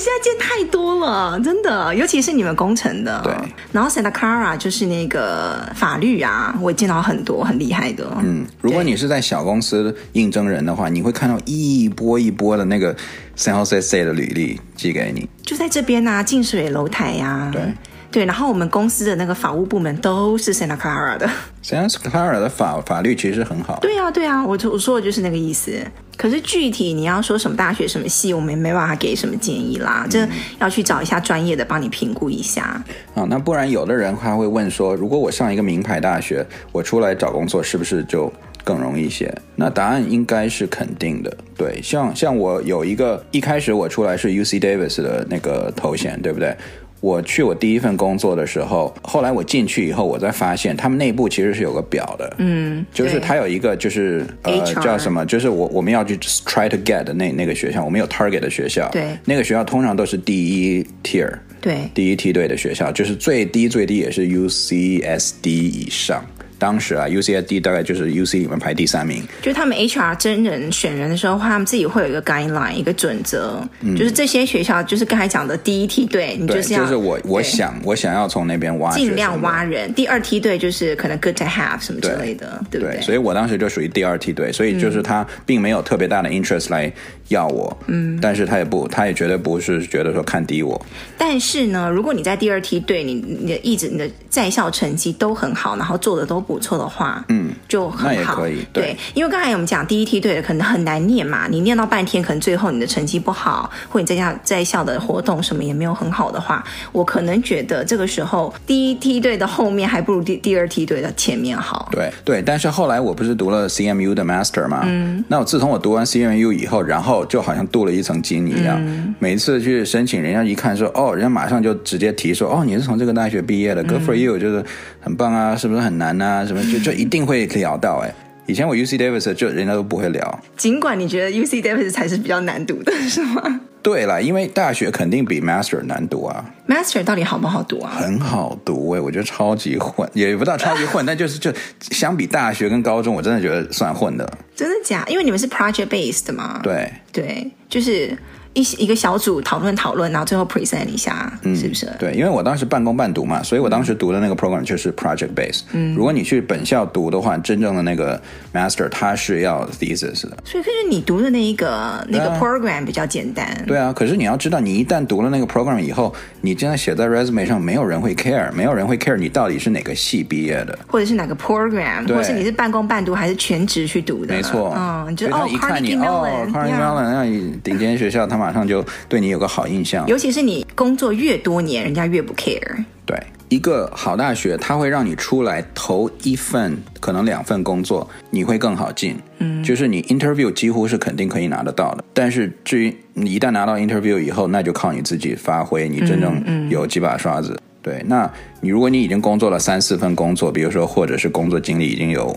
A: 我现在见太多了，真的，尤其是你们工程的。
B: 对。
A: 然后 Santa Clara 就是那个法律啊，我见到很多很厉害的。
B: 嗯，如果你是在小公司应征人的话，你会看到一波一波的那个 San Jose State 的履历寄给你。
A: 就在这边啊，近水楼台呀、啊。
B: 对。
A: 对，然后我们公司的那个法务部门都是 Santa Clara 的。
B: Santa Clara 的法法律其实很好。
A: 对啊，对啊，我我说的就是那个意思。可是具体你要说什么大学什么系，我们也没办法给什么建议啦。这要去找一下专业的帮你评估一下。啊、
B: 嗯，那不然有的人他会问说，如果我上一个名牌大学，我出来找工作是不是就更容易一些？那答案应该是肯定的。对，像像我有一个一开始我出来是 UC Davis 的那个头衔，对不对？我去我第一份工作的时候，后来我进去以后，我才发现他们内部其实是有个表的，嗯，就是他有一个就是呃叫什么，就是我我们要去 try to get 的那那个学校，我们有 target 的学校，
A: 对，
B: 那个学校通常都是第一 tier，
A: 对，
B: 第一梯队的学校，就是最低最低也是 UCSD 以上。当时啊，UCSD 大概就是 UC 里面排第三名。
A: 就是他们 HR 真人选人的时候，他们自己会有一个 guideline，一个准则，嗯、就是这些学校，就是刚才讲的第一梯队，你就是要，
B: 就是我我想我想要从那边挖，
A: 尽量挖人。第二梯队就是可能 good to have 什么之类的，对，对不对？
B: 对，所以我当时就属于第二梯队，所以就是他并没有特别大的 interest 来要我，嗯，但是他也不，他也绝对不是觉得说看低我。
A: 但是呢，如果你在第二梯队，你你的一直你的在校成绩都很好，然后做的都。不错的话，
B: 嗯，
A: 就很好。
B: 可以，对，
A: 对，因为刚才我们讲第一梯队的可能很难念嘛，你念到半天，可能最后你的成绩不好，或者你在校在校的活动什么也没有很好的话，我可能觉得这个时候第一梯队的后面还不如第第二梯队的前面好。
B: 对对，但是后来我不是读了 CMU 的 Master 嘛，嗯，那我自从我读完 CMU 以后，然后就好像镀了一层金一样，嗯、每一次去申请，人家一看说，哦，人家马上就直接提说，哦，你是从这个大学毕业的，Good for you，就是很棒啊，是不是很难啊？什么就就一定会聊到哎。以前我 UC Davis 就人家都不会聊，
A: 尽管你觉得 UC Davis 才是比较难读的，<laughs> 是吗？
B: 对啦，因为大学肯定比 Master 难读啊。
A: Master 到底好不好读啊？
B: 很好读哎，我觉得超级混，也不到超级混，<laughs> 但就是就相比大学跟高中，我真的觉得算混的。
A: 真的假？因为你们是 project based 嘛？
B: 对
A: 对，就是。一一个小组讨论讨论，然后最后 present 一下，嗯、是不是？
B: 对，因为我当时半工半读嘛，所以我当时读的那个 program 就是 project base。嗯，如果你去本校读的话，真正的那个 master 它是要 thesis 的。
A: 所以，可是你读的那一个那个 program 比较简单。
B: 对啊，可是你要知道，你一旦读了那个 program 以后，你真的写在 resume 上，没有人会 care，没有人会 care 你到底是哪个系毕业的，
A: 或者是哪个 program，或者是你是半工半读还是全职去读的。
B: 没错，
A: 嗯，就
B: 哦，一看你哦，Carnegie Mellon 那顶尖学校，他马上就对。你有个好印象，
A: 尤其是你工作越多年，人家越不 care。
B: 对，一个好大学，它会让你出来投一份，可能两份工作，你会更好进。嗯，就是你 interview 几乎是肯定可以拿得到的。但是至于你一旦拿到 interview 以后，那就靠你自己发挥，你真正有几把刷子。嗯嗯、对，那你如果你已经工作了三四份工作，比如说或者是工作经历已经有。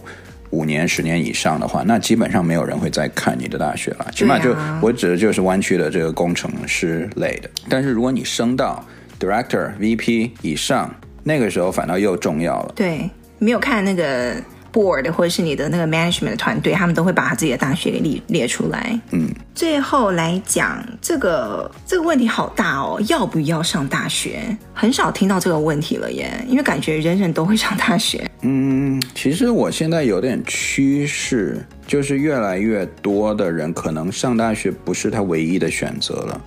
B: 五年、十年以上的话，那基本上没有人会再看你的大学了。起码就我指的就是湾区的这个工程师类的。但是如果你升到 Director、VP 以上，那个时候反倒又重要了。
A: 对，没有看那个。Board 或者是你的那个 management 的团队，他们都会把他自己的大学给列列出来。
B: 嗯，
A: 最后来讲这个这个问题好大哦，要不要上大学？很少听到这个问题了耶，因为感觉人人都会上大学。
B: 嗯，其实我现在有点趋势，就是越来越多的人可能上大学不是他唯一的选择了。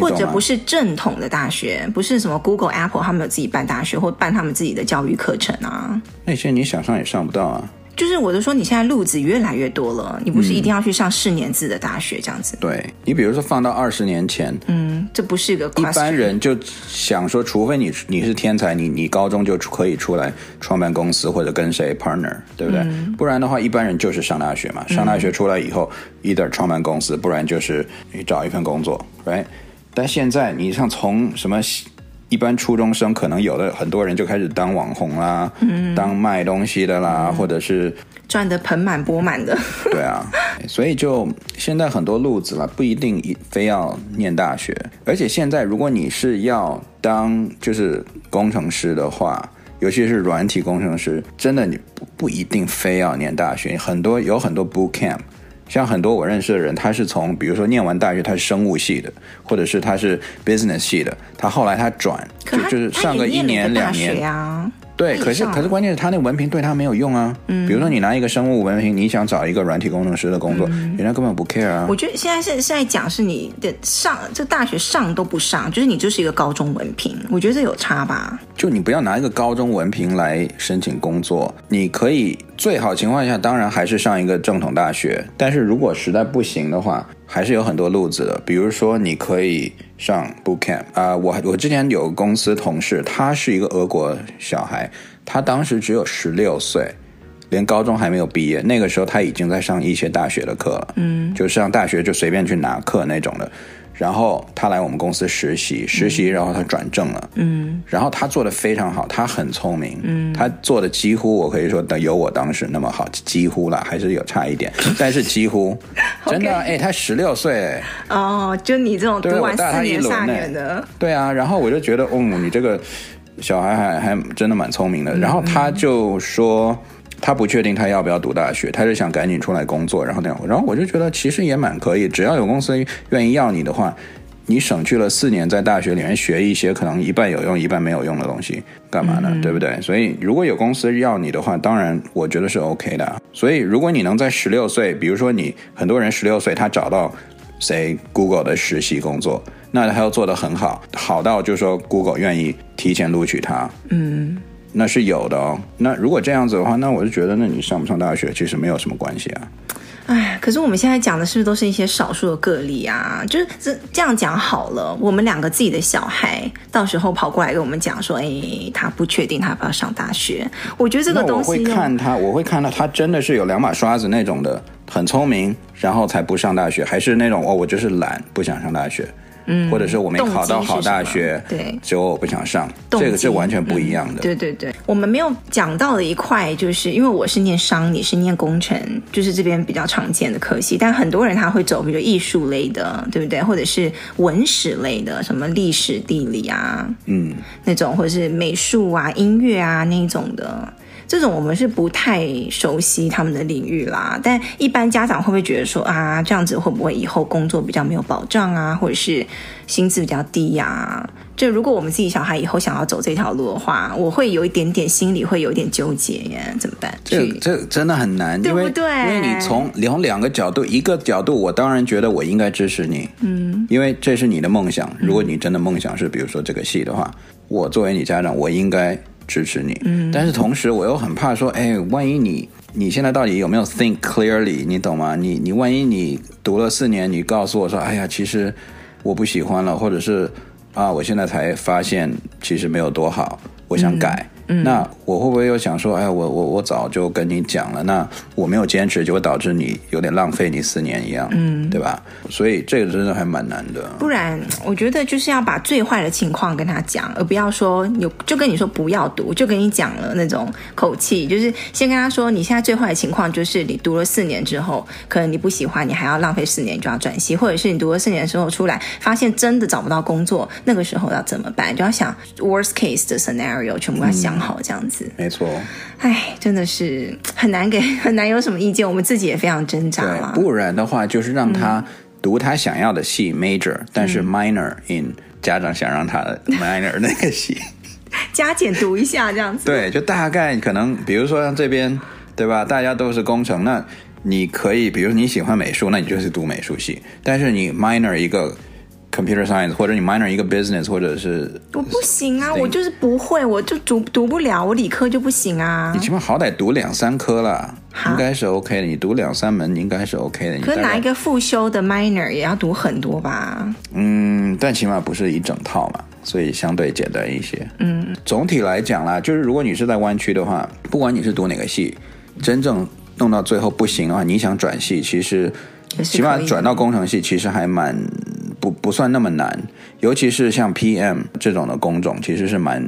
A: 或者不是正统的大学，不是什么 Google、Apple，他们有自己办大学或办他们自己的教育课程啊。
B: 那些你想上也上不到啊。
A: 就是我都说，你现在路子越来越多了，你不是一定要去上四年制的大学这样子。
B: 嗯、对，你比如说放到二十年前，
A: 嗯，这不是一个
B: 一般人就想说，除非你你是天才，你你高中就可以出来创办公司或者跟谁 partner，对不对？嗯、不然的话，一般人就是上大学嘛。上大学出来以后、嗯、，either 创办公司，不然就是你找一份工作，right？但现在，你像从什么一般初中生，可能有的很多人就开始当网红啦，嗯，当卖东西的啦，嗯、或者是
A: 赚得盆满钵满的。
B: 对啊，<laughs> 所以就现在很多路子了，不一定非要念大学。而且现在，如果你是要当就是工程师的话，尤其是软体工程师，真的你不不一定非要念大学，很多有很多 boot camp。像很多我认识的人，他是从比如说念完大学，他是生物系的，或者是他是 business 系的，他后来他转，就就是上个一年两年。对，可是可是关键是他那文凭对他没有用啊。嗯，比如说你拿一个生物文凭，你想找一个软体工程师的工作，嗯、人家根本不 care 啊。
A: 我觉得现在是现在讲是你的上这大学上都不上，就是你就是一个高中文凭。我觉得这有差吧。
B: 就你不要拿一个高中文凭来申请工作，你可以最好情况下当然还是上一个正统大学，但是如果实在不行的话，还是有很多路子的。比如说你可以。上 bootcamp 啊，我我之前有个公司同事，他是一个俄国小孩，他当时只有十六岁，连高中还没有毕业，那个时候他已经在上一些大学的课了，嗯，就上大学就随便去拿课那种的。然后他来我们公司实习，实习，然后他转正了，嗯，然后他做的非常好，他很聪明，嗯，他做的几乎我可以说有我当时那么好，几乎了，还是有差一点，<laughs> 但是几乎，真的，哎，他十六岁，
A: 哦，就你这种读完四年下年的，
B: 对啊，然后我就觉得，哦，你这个小孩还还真的蛮聪明的，然后他就说。他不确定他要不要读大学，他是想赶紧出来工作，然后那样，然后我就觉得其实也蛮可以，只要有公司愿意要你的话，你省去了四年在大学里面学一些可能一半有用一半没有用的东西，干嘛呢？嗯、对不对？所以如果有公司要你的话，当然我觉得是 OK 的。所以如果你能在十六岁，比如说你很多人十六岁他找到谁 Google 的实习工作，那他要做得很好，好到就是说 Google 愿意提前录取他，嗯。那是有的哦。那如果这样子的话，那我就觉得，那你上不上大学其实没有什么关系啊。
A: 哎，可是我们现在讲的是不是都是一些少数的个例啊？就是这这样讲好了，我们两个自己的小孩到时候跑过来跟我们讲说，哎，他不确定他要不要上大学。我觉得这个东西，
B: 我会看他，我会看到他真的是有两把刷子那种的，很聪明，然后才不上大学，还是那种哦，我就是懒，不想上大学。嗯，或者说我没考到好大学，对，所以我不想上，这个是完全不一样的。
A: 嗯、对对对，我们没有讲到的一块，就是因为我是念商，你是念工程，就是这边比较常见的科系，但很多人他会走，比如艺术类的，对不对？或者是文史类的，什么历史、地理啊，嗯，那种，或者是美术啊、音乐啊那一种的。这种我们是不太熟悉他们的领域啦，但一般家长会不会觉得说啊，这样子会不会以后工作比较没有保障啊，或者是薪资比较低呀、啊？就如果我们自己小孩以后想要走这条路的话，我会有一点点心里会有点纠结耶，怎么办？
B: 这这真的很难，
A: 对不对？
B: 因为，因为你从从两个角度，一个角度我当然觉得我应该支持你，嗯，因为这是你的梦想。如果你真的梦想是比如说这个戏的话，我作为你家长，我应该。支持你，嗯，但是同时我又很怕说，哎，万一你你现在到底有没有 think clearly，你懂吗？你你万一你读了四年，你告诉我说，哎呀，其实我不喜欢了，或者是啊，我现在才发现其实没有多好，我想改。嗯嗯，那我会不会又想说，哎，我我我早就跟你讲了，那我没有坚持，就会导致你有点浪费你四年一样，嗯，对吧？所以这个真的还蛮难的。
A: 不然，我觉得就是要把最坏的情况跟他讲，而不要说有就跟你说不要读，就跟你讲了那种口气，就是先跟他说，你现在最坏的情况就是你读了四年之后，可能你不喜欢，你还要浪费四年就要转系，或者是你读了四年之后出来，发现真的找不到工作，那个时候要怎么办？就要想 worst case 的 scenario，全部要想。好，这样子
B: 没错。
A: 哎，真的是很难给，<laughs> 很难有什么意见。我们自己也非常挣扎了。
B: 不然的话，就是让他读他想要的系 major，嗯，但是 minor in 家长想让他 <laughs> minor 那个系，<laughs>
A: 加减读一下这样子。
B: 对，就大概可能，比如说像这边，对吧？大家都是工程，那你可以，比如你喜欢美术，那你就是读美术系。但是你 minor 一个。Computer Science，或者你 minor 一个 Business，或者是
A: 我不行啊，我就是不会，我就读读不了，我理科就不行啊。
B: 你起码好歹读两三科啦，应该是 OK 的。你读两三门应该是 OK 的。
A: 可是拿一个复修的 Minor 也要读很多吧？
B: 嗯，但起码不是一整套嘛，所以相对简单一些。嗯，总体来讲啦，就是如果你是在湾区的话，不管你是读哪个系，真正弄到最后不行的话，你想转系，其实起码转到工程系，其实还蛮。不不算那么难，尤其是像 PM 这种的工种，其实是蛮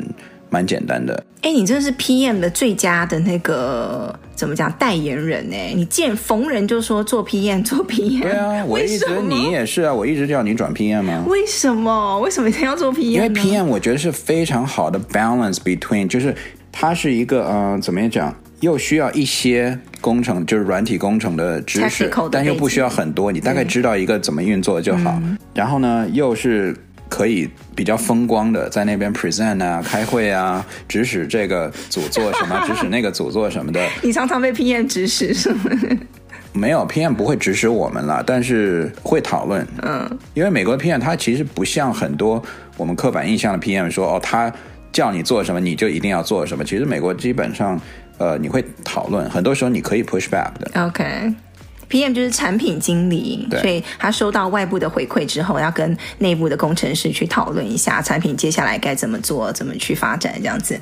B: 蛮简单的。
A: 哎，你真的是 PM 的最佳的那个怎么讲代言人呢？你见逢人就说做 PM 做 PM。
B: 对啊，我一直你也是啊，我一直叫你转 PM 啊？
A: 为什么？为什么一定要做 PM？
B: 因为 PM 我觉得是非常好的 balance between，就是它是一个嗯、呃，怎么讲？又需要一些工程，就是软体工程的知识，但又不需要很多，你大概知道一个怎么运作就好。嗯、然后呢，又是可以比较风光的，在那边 present 啊、开会啊、指使这个组做什么，指使那个组做什么的。<laughs>
A: 你常常被 PM 指使是吗？
B: 没有，PM 不会指使我们了，但是会讨论。嗯，因为美国的 PM 它其实不像很多我们刻板印象的 PM 说哦，他叫你做什么你就一定要做什么。其实美国基本上。呃，你会讨论，很多时候你可以 push back 的。
A: OK，PM 就是产品经理，所以他收到外部的回馈之后，要跟内部的工程师去讨论一下产品接下来该怎么做，怎么去发展这样子。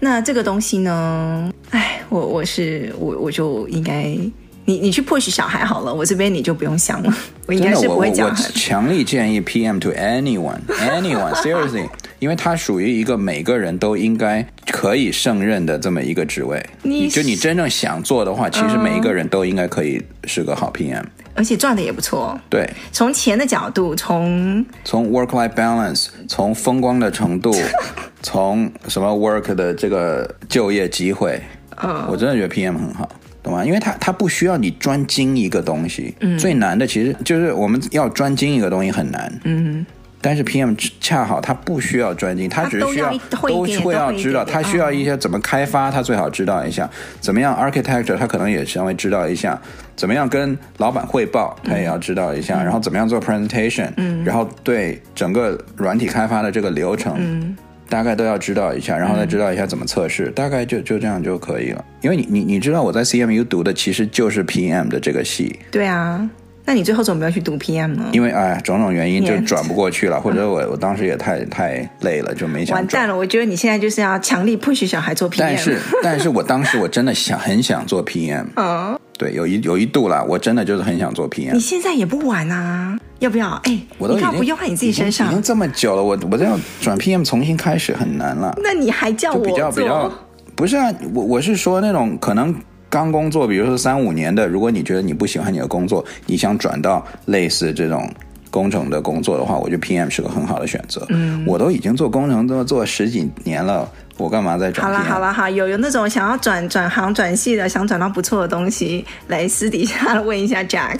A: 那这个东西呢？哎，我我是我我就应该，你你去 push 小孩好了，我这边你就不用想了，我应该是不会讲。
B: 我强力建议 PM to anyone anyone <laughs> seriously。因为它属于一个每个人都应该可以胜任的这么一个职位，你就你真正想做的话，其实每一个人都应该可以是个好 PM，
A: 而且赚的也不错。
B: 对，
A: 从钱的角度，从
B: 从 work-life balance，从风光的程度，<laughs> 从什么 work 的这个就业机会，嗯，我真的觉得 PM 很好，懂吗？因为他他不需要你专精一个东西，嗯，最难的其实就是我们要专精一个东西很难，嗯。但是 PM 恰好他不需要专精，他只是需要都会要知道，他需要一些怎么开发，他最好知道一下；怎么样 architecture，他可能也稍微知道一下；怎么样跟老板汇报，他也要知道一下；然后怎么样做 presentation，然后对整个软体开发的这个流程，大概都要知道一下，然后再知道一下怎么测试，嗯、大概就就这样就可以了。因为你你你知道我在 CMU 读的其实就是 PM 的这个系。
A: 对啊。那你最后怎么没有去读 PM 呢？
B: 因为哎，种种原因就转不过去了，<laughs> 或者我我当时也太太累了，就没想。
A: 完蛋了！我觉得你现在就是要强力 push 小孩做 PM。
B: 但是，<laughs> 但是我当时我真的想很想做 PM。嗯，对，有一有一度啦，我真的就是很想做 PM。
A: 你现在也不晚啊，要不要？哎，我都已经不用在你自己身上，
B: 已经这么久了，我我这样转 PM 重新开始很难了。
A: 那你还叫我
B: 比较比较？不是啊，我我是说那种可能。刚工作，比如说三五年的，如果你觉得你不喜欢你的工作，你想转到类似这种工程的工作的话，我觉得 PM 是个很好的选择。嗯，我都已经做工程都做十几年了，我干嘛再转？
A: 好了好了好，有有那种想要转转行转系的，想转到不错的东西，来私底下问一下 Jack，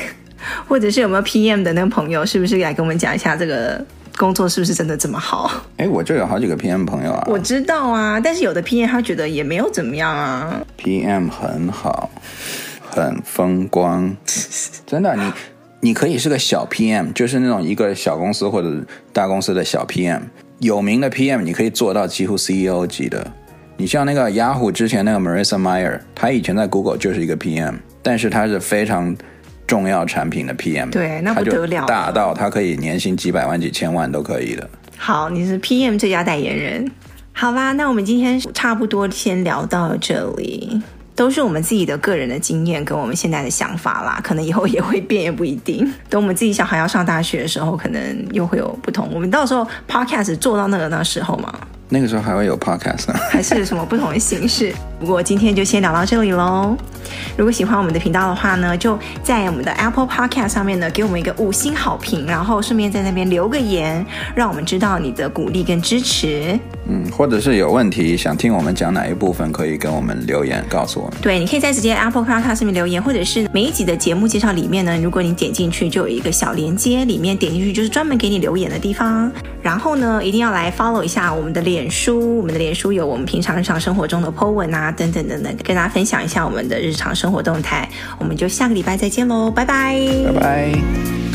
A: 或者是有没有 PM 的那个朋友，是不是来跟我们讲一下这个？工作是不是真的这么好？
B: 哎，我这有好几个 PM 朋友啊。
A: 我知道啊，但是有的 PM 他觉得也没有怎么样啊。
B: PM 很好，很风光，真的。你你可以是个小 PM，就是那种一个小公司或者大公司的小 PM。有名的 PM 你可以做到几乎 CEO 级的。你像那个雅虎之前那个 Marissa Mayer，他以前在 Google 就是一个 PM，但是他是非常。重要产品的 PM，
A: 对，那不得了，
B: 大到他可以年薪几百万、几千万都可以的。
A: 好，你是 PM 最佳代言人。好啦，那我们今天差不多先聊到这里，都是我们自己的个人的经验跟我们现在的想法啦，可能以后也会变，也不一定。等我们自己小孩要上大学的时候，可能又会有不同。我们到时候 Podcast 做到那个那时候嘛。
B: 那个时候还会有 podcast？<laughs>
A: 还是什么不同的形式？不过今天就先聊到这里喽。如果喜欢我们的频道的话呢，就在我们的 Apple Podcast 上面呢，给我们一个五星好评，然后顺便在那边留个言，让我们知道你的鼓励跟支持。
B: 嗯，或者是有问题想听我们讲哪一部分，可以跟我们留言告诉我们。
A: 对，你可以在直接 Apple Podcast 上面留言，或者是每一集的节目介绍里面呢，如果你点进去就有一个小连接，里面点进去就是专门给你留言的地方。然后呢，一定要来 follow 一下我们的脸书，我们的脸书有我们平常日常生活中的 po 文啊，等等等等，跟大家分享一下我们的日常生活动态。我们就下个礼拜再见喽，拜拜，
B: 拜拜。